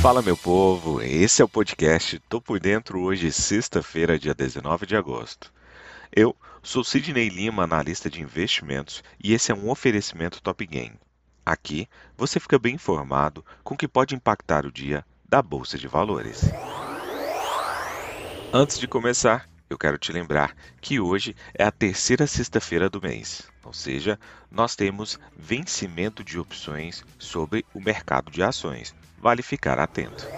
Fala meu povo, esse é o podcast Tô por Dentro hoje, sexta-feira, dia 19 de agosto. Eu sou Sidney Lima, analista de investimentos, e esse é um oferecimento Top Game. Aqui você fica bem informado com o que pode impactar o dia da Bolsa de Valores. Antes de começar, eu quero te lembrar que hoje é a terceira sexta-feira do mês, ou seja, nós temos vencimento de opções sobre o mercado de ações. Vale ficar atento.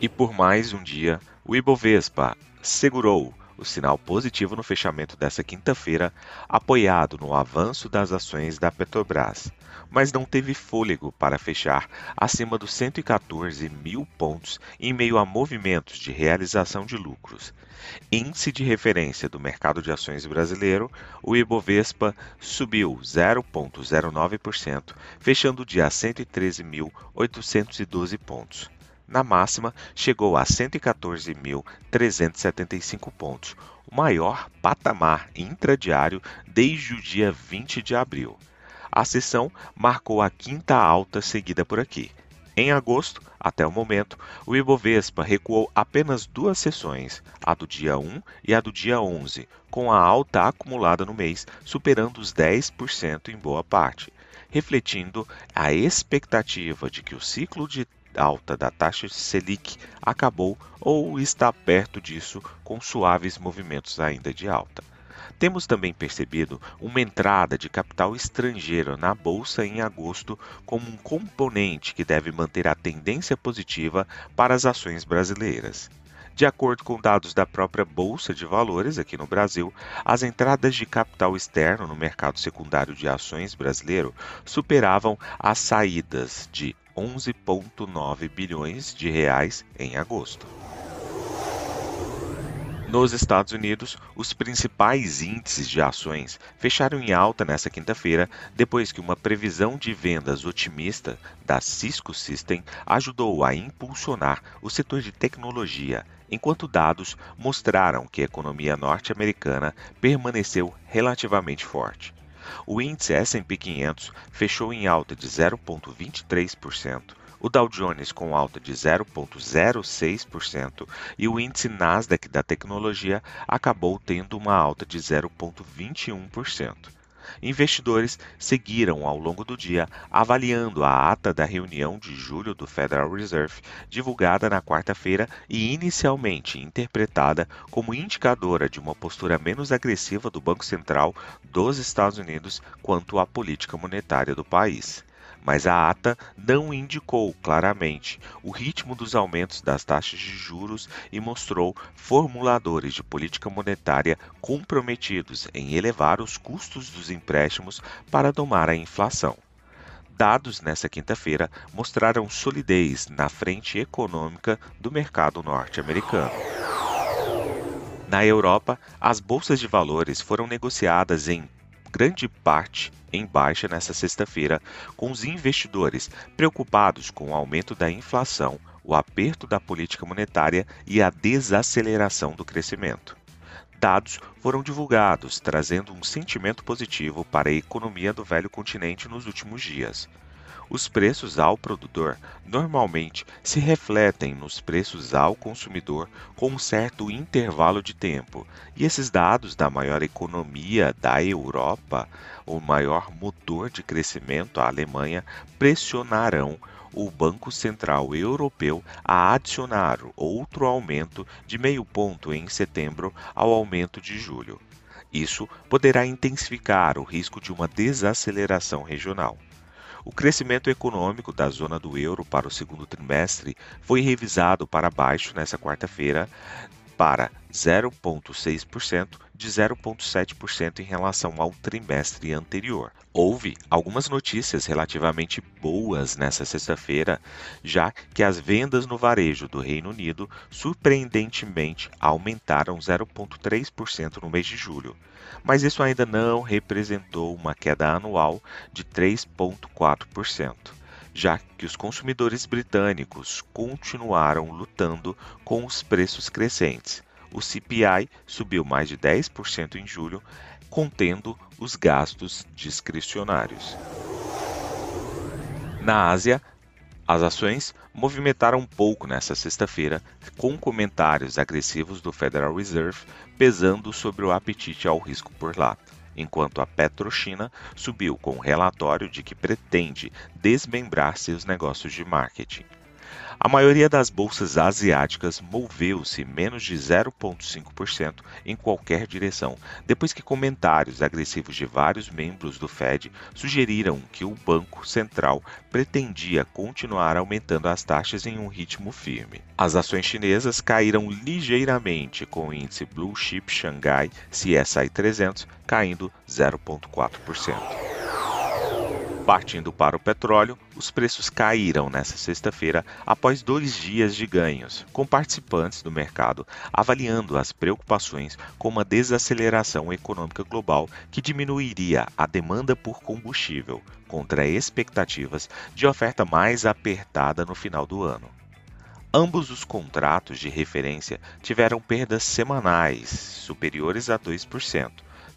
E por mais um dia, o Ibovespa segurou o sinal positivo no fechamento dessa quinta-feira, apoiado no avanço das ações da Petrobras, mas não teve fôlego para fechar acima dos 114 mil pontos em meio a movimentos de realização de lucros. Índice de referência do mercado de ações brasileiro, o Ibovespa subiu 0,09%, fechando o dia a 113.812 pontos. Na máxima, chegou a 114.375 pontos, o maior patamar intradiário desde o dia 20 de abril. A sessão marcou a quinta alta seguida por aqui. Em agosto, até o momento, o Ibovespa recuou apenas duas sessões, a do dia 1 e a do dia 11, com a alta acumulada no mês superando os 10% em boa parte, refletindo a expectativa de que o ciclo de alta da taxa Selic acabou ou está perto disso com suaves movimentos ainda de alta. Temos também percebido uma entrada de capital estrangeiro na bolsa em agosto como um componente que deve manter a tendência positiva para as ações brasileiras. De acordo com dados da própria Bolsa de Valores aqui no Brasil, as entradas de capital externo no mercado secundário de ações brasileiro superavam as saídas de 11,9 bilhões de reais em agosto. Nos Estados Unidos, os principais índices de ações fecharam em alta nesta quinta-feira, depois que uma previsão de vendas otimista da Cisco System ajudou a impulsionar o setor de tecnologia, enquanto dados mostraram que a economia norte-americana permaneceu relativamente forte. O índice S&P 500 fechou em alta de 0,23%, o Dow Jones com alta de 0,06% e o índice Nasdaq da tecnologia acabou tendo uma alta de 0,21%. Investidores seguiram ao longo do dia avaliando a ata da reunião de julho do Federal Reserve, divulgada na quarta-feira e inicialmente interpretada como indicadora de uma postura menos agressiva do Banco Central dos Estados Unidos quanto à política monetária do país mas a ata não indicou claramente o ritmo dos aumentos das taxas de juros e mostrou formuladores de política monetária comprometidos em elevar os custos dos empréstimos para domar a inflação. Dados nesta quinta-feira mostraram solidez na frente econômica do mercado norte-americano. Na Europa, as bolsas de valores foram negociadas em grande parte em baixa nesta sexta-feira, com os investidores preocupados com o aumento da inflação, o aperto da política monetária e a desaceleração do crescimento. Dados foram divulgados, trazendo um sentimento positivo para a economia do velho continente nos últimos dias. Os preços ao produtor normalmente se refletem nos preços ao consumidor com um certo intervalo de tempo, e esses dados da maior economia da Europa, o maior motor de crescimento, a Alemanha, pressionarão o Banco Central Europeu a adicionar outro aumento de meio ponto em setembro ao aumento de julho. Isso poderá intensificar o risco de uma desaceleração regional. O crescimento econômico da zona do euro para o segundo trimestre foi revisado para baixo nesta quarta-feira para 0,6% de 0,7% em relação ao trimestre anterior. Houve algumas notícias relativamente boas nessa sexta-feira, já que as vendas no varejo do Reino Unido surpreendentemente aumentaram 0,3% no mês de julho, mas isso ainda não representou uma queda anual de 3,4% já que os consumidores britânicos continuaram lutando com os preços crescentes. O CPI subiu mais de 10% em julho, contendo os gastos discricionários. Na Ásia, As ações movimentaram um pouco nesta sexta-feira, com comentários agressivos do Federal Reserve pesando sobre o apetite ao risco por lá, enquanto a Petrochina subiu com um relatório de que pretende desmembrar seus negócios de marketing. A maioria das bolsas asiáticas moveu-se menos de 0,5% em qualquer direção, depois que comentários agressivos de vários membros do Fed sugeriram que o Banco Central pretendia continuar aumentando as taxas em um ritmo firme. As ações chinesas caíram ligeiramente, com o índice Blue Chip Shanghai CSI 300 caindo 0,4%. Partindo para o petróleo, os preços caíram nesta sexta-feira após dois dias de ganhos, com participantes do mercado avaliando as preocupações com uma desaceleração econômica global que diminuiria a demanda por combustível, contra expectativas de oferta mais apertada no final do ano. Ambos os contratos de referência tiveram perdas semanais superiores a 2%,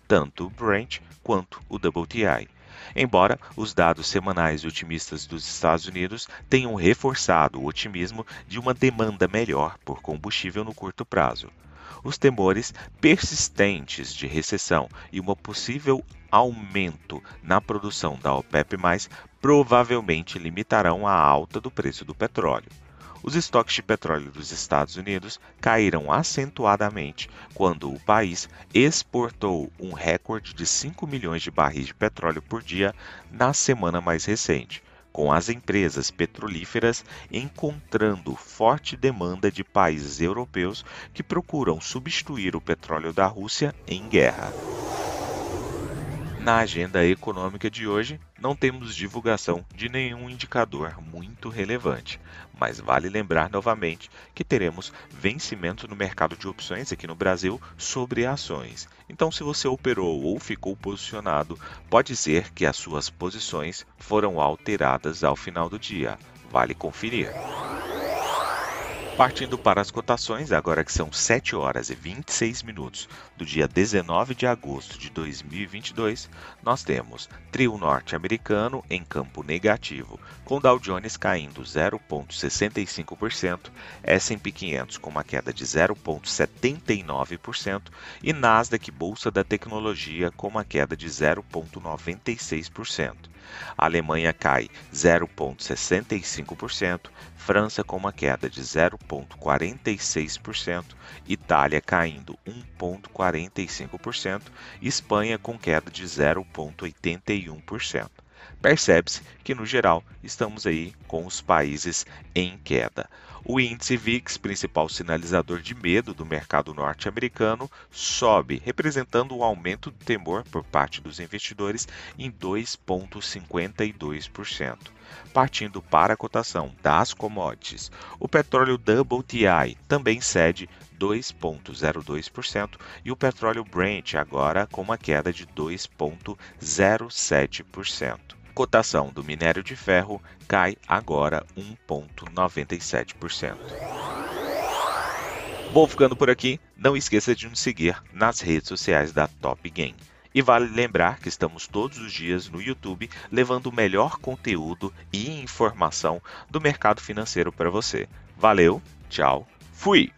tanto o Brent quanto o WTI embora os dados semanais otimistas dos Estados Unidos tenham reforçado o otimismo de uma demanda melhor por combustível no curto prazo. Os temores persistentes de recessão e uma possível aumento na produção da OPEP+, provavelmente limitarão a alta do preço do petróleo. Os estoques de petróleo dos Estados Unidos caíram acentuadamente quando o país exportou um recorde de 5 milhões de barris de petróleo por dia na semana mais recente, com as empresas petrolíferas encontrando forte demanda de países europeus que procuram substituir o petróleo da Rússia em guerra. Na agenda econômica de hoje, não temos divulgação de nenhum indicador muito relevante, mas vale lembrar novamente que teremos vencimento no mercado de opções aqui no Brasil sobre ações. Então, se você operou ou ficou posicionado, pode ser que as suas posições foram alteradas ao final do dia. Vale conferir. Partindo para as cotações, agora que são 7 horas e 26 minutos do dia 19 de agosto de 2022, nós temos trio norte-americano em campo negativo, com Dow Jones caindo 0,65%, S&P 500 com uma queda de 0,79% e Nasdaq Bolsa da Tecnologia com uma queda de 0,96%. A Alemanha cai 0,65%, França com uma queda de 0,46%, Itália caindo 1,45% e Espanha com queda de 0,81%. Percebe-se que, no geral, estamos aí com os países em queda. O índice VIX, principal sinalizador de medo do mercado norte-americano, sobe, representando um aumento do temor por parte dos investidores em 2,52%. Partindo para a cotação das commodities, o petróleo WTI também cede 2,02% e o petróleo Brent agora com uma queda de 2,07% cotação do minério de ferro cai agora 1,97%. Vou ficando por aqui. Não esqueça de nos seguir nas redes sociais da Top Game. E vale lembrar que estamos todos os dias no YouTube levando o melhor conteúdo e informação do mercado financeiro para você. Valeu, tchau, fui!